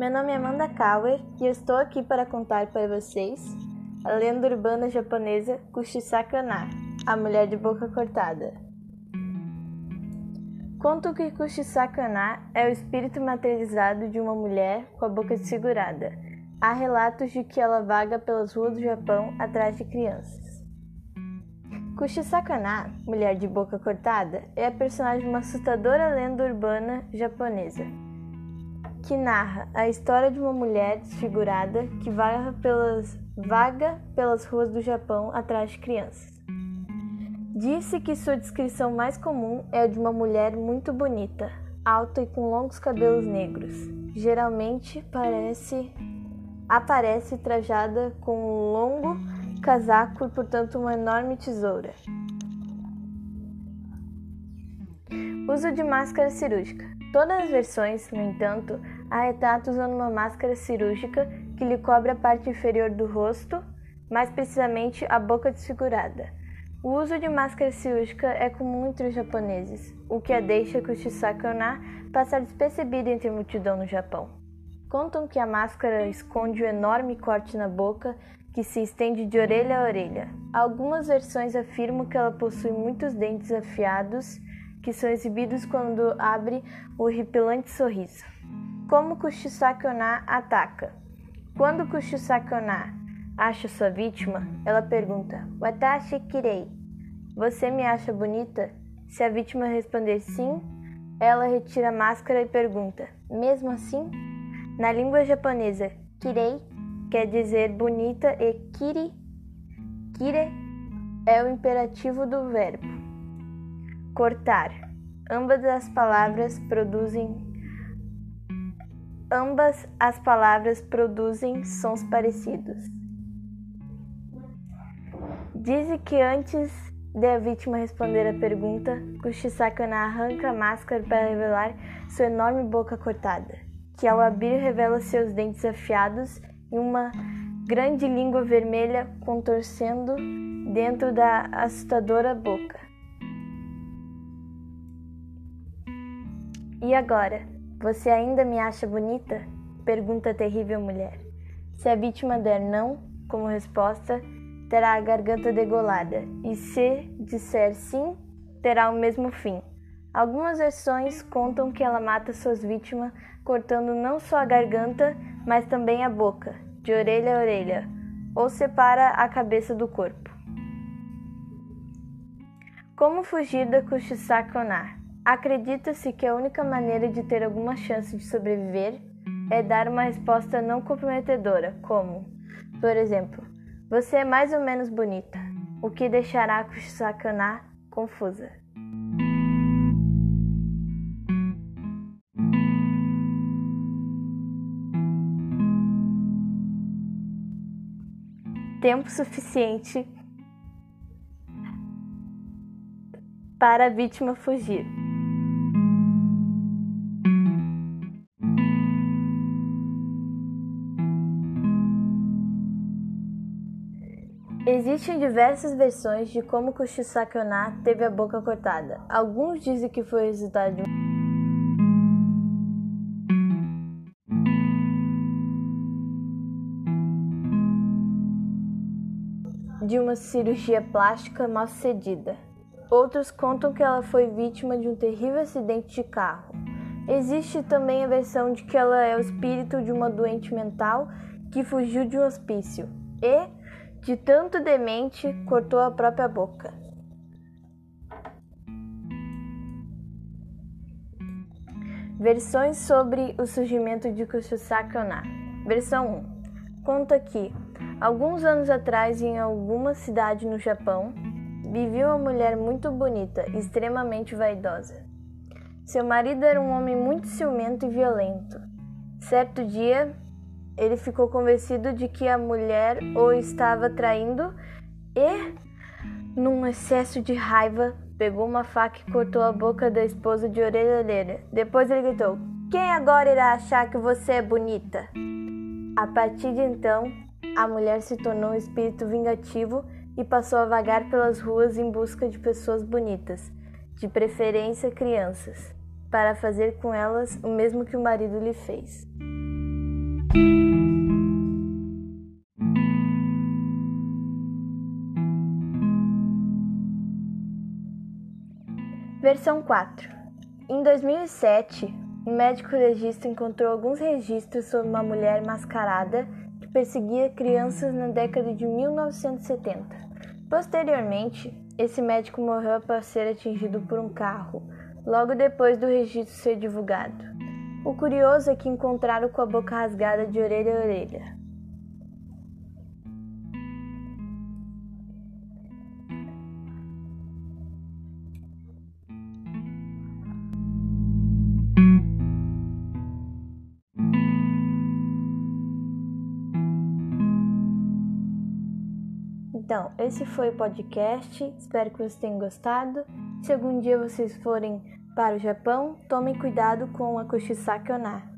Meu nome é Amanda Kauer e eu estou aqui para contar para vocês a lenda urbana japonesa Kushisakana, a mulher de boca cortada. Conto que Kushisakana é o espírito materializado de uma mulher com a boca desfigurada. Há relatos de que ela vaga pelas ruas do Japão atrás de crianças. Kushisakana, mulher de boca cortada, é a personagem de uma assustadora lenda urbana japonesa que narra a história de uma mulher desfigurada que vaga pelas, vaga pelas ruas do Japão atrás de crianças. Disse que sua descrição mais comum é a de uma mulher muito bonita, alta e com longos cabelos negros. Geralmente parece aparece trajada com um longo casaco e, portanto, uma enorme tesoura. Uso de máscara cirúrgica. Todas as versões, no entanto, há retratos usando uma máscara cirúrgica que lhe cobre a parte inferior do rosto, mais precisamente a boca desfigurada. O uso de máscara cirúrgica é comum entre os japoneses, o que a deixa Kushisakana passar despercebida entre a multidão no Japão. Contam que a máscara esconde um enorme corte na boca que se estende de orelha a orelha. Algumas versões afirmam que ela possui muitos dentes afiados que são exibidos quando abre o horripilante sorriso. Como Kushisakona ataca? Quando Kushisakona acha sua vítima, ela pergunta: Watashi kirei? Você me acha bonita? Se a vítima responder sim, ela retira a máscara e pergunta: Mesmo assim? Na língua japonesa, kirei quer dizer bonita e kiri, kire é o imperativo do verbo. Cortar. Ambas as palavras produzem ambas as palavras produzem sons parecidos. Dizem que antes de a vítima responder a pergunta, Kushisakana arranca a máscara para revelar sua enorme boca cortada, que ao abrir revela seus dentes afiados e uma grande língua vermelha contorcendo dentro da assustadora boca. E agora, você ainda me acha bonita? Pergunta a terrível mulher. Se a vítima der não, como resposta, terá a garganta degolada, e se disser sim, terá o mesmo fim. Algumas versões contam que ela mata suas vítimas cortando não só a garganta, mas também a boca, de orelha a orelha, ou separa a cabeça do corpo. Como fugir da Kushisakona? Acredita-se que a única maneira de ter alguma chance de sobreviver é dar uma resposta não comprometedora, como, por exemplo, você é mais ou menos bonita, o que deixará Kusakana confusa. Tempo suficiente para a vítima fugir. Existem diversas versões de como Kushisakona teve a boca cortada. Alguns dizem que foi resultado de de uma cirurgia plástica mal sucedida. Outros contam que ela foi vítima de um terrível acidente de carro. Existe também a versão de que ela é o espírito de uma doente mental que fugiu de um hospício e de tanto demente, cortou a própria boca. Versões sobre o surgimento de Kushisakana. Versão 1. Conta que, alguns anos atrás, em alguma cidade no Japão, vivia uma mulher muito bonita e extremamente vaidosa. Seu marido era um homem muito ciumento e violento. Certo dia, ele ficou convencido de que a mulher o estava traindo e, num excesso de raiva, pegou uma faca e cortou a boca da esposa de orelha a orelha. Depois ele gritou: Quem agora irá achar que você é bonita? A partir de então, a mulher se tornou um espírito vingativo e passou a vagar pelas ruas em busca de pessoas bonitas, de preferência crianças, para fazer com elas o mesmo que o marido lhe fez. Versão 4. Em 2007, um médico legista encontrou alguns registros sobre uma mulher mascarada que perseguia crianças na década de 1970. Posteriormente, esse médico morreu após ser atingido por um carro, logo depois do registro ser divulgado. O curioso é que encontraram com a boca rasgada de orelha a orelha. Então, esse foi o podcast. Espero que vocês tenham gostado. Se algum dia vocês forem para o Japão, tomem cuidado com a Kushisake Onar.